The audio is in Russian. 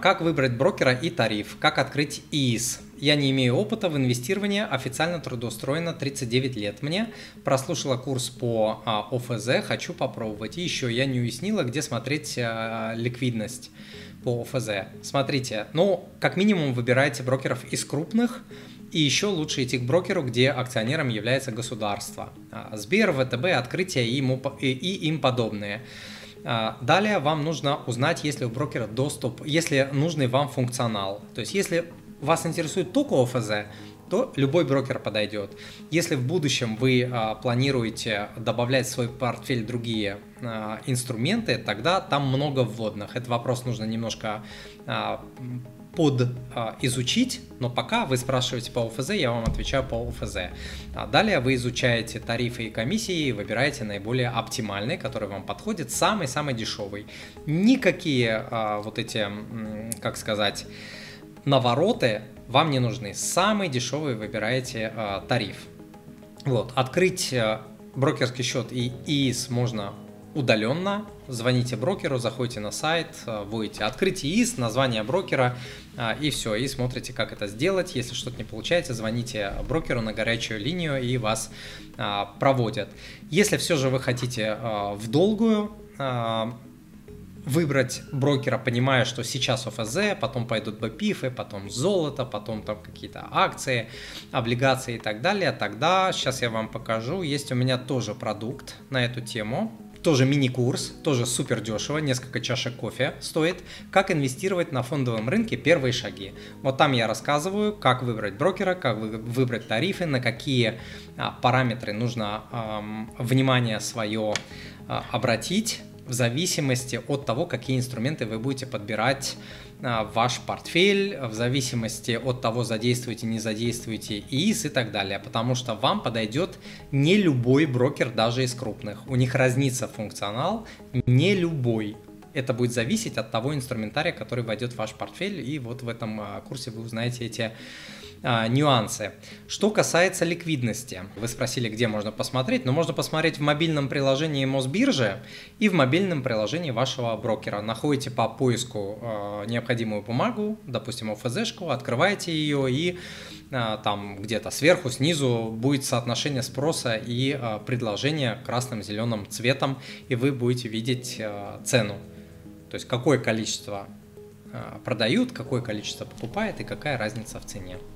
Как выбрать брокера и тариф? Как открыть ИИС? Я не имею опыта в инвестировании, официально трудоустроена 39 лет мне. Прослушала курс по а, ОФЗ, хочу попробовать. И еще я не уяснила, где смотреть а, ликвидность по ОФЗ. Смотрите, ну, как минимум выбирайте брокеров из крупных, и еще лучше идти к брокеру, где акционером является государство. А, Сбер, ВТБ, открытие и, и, и им подобные. А, далее вам нужно узнать, есть ли у брокера доступ, если нужный вам функционал. То есть если вас интересует только ОФЗ, то любой брокер подойдет. Если в будущем вы а, планируете добавлять в свой портфель другие а, инструменты, тогда там много вводных. Этот вопрос нужно немножко а, под а, изучить, но пока вы спрашиваете по ОФЗ, я вам отвечаю по ОФЗ. А далее вы изучаете тарифы и комиссии выбираете наиболее оптимальный, который вам подходит, самый-самый дешевый. Никакие а, вот эти, как сказать, навороты вам не нужны. Самый дешевый выбираете а, тариф. Вот, открыть а, брокерский счет и ИИС можно удаленно, звоните брокеру, заходите на сайт, э, вводите открытие ИС, название брокера э, и все, и смотрите, как это сделать. Если что-то не получается, звоните брокеру на горячую линию и вас э, проводят. Если все же вы хотите в долгую, выбрать брокера, понимая, что сейчас ОФЗ, потом пойдут БПИФы, потом золото, потом там какие-то акции, облигации и так далее, тогда сейчас я вам покажу. Есть у меня тоже продукт на эту тему тоже мини-курс, тоже супер дешево, несколько чашек кофе стоит, как инвестировать на фондовом рынке первые шаги. Вот там я рассказываю, как выбрать брокера, как выбрать тарифы, на какие а, параметры нужно а, внимание свое а, обратить в зависимости от того, какие инструменты вы будете подбирать а, ваш портфель, в зависимости от того, задействуете, не задействуете ИИС и так далее, потому что вам подойдет не любой брокер, даже из крупных. У них разнится функционал, не любой. Это будет зависеть от того инструментария, который войдет в ваш портфель, и вот в этом а, курсе вы узнаете эти а, нюансы. Что касается ликвидности, вы спросили, где можно посмотреть, но можно посмотреть в мобильном приложении Мосбиржи и в мобильном приложении вашего брокера. Находите по поиску э, необходимую бумагу, допустим, ОФЗ-шку, открываете ее и э, там где-то сверху, снизу будет соотношение спроса и э, предложения красным, зеленым цветом, и вы будете видеть э, цену. То есть какое количество продают, какое количество покупает и какая разница в цене.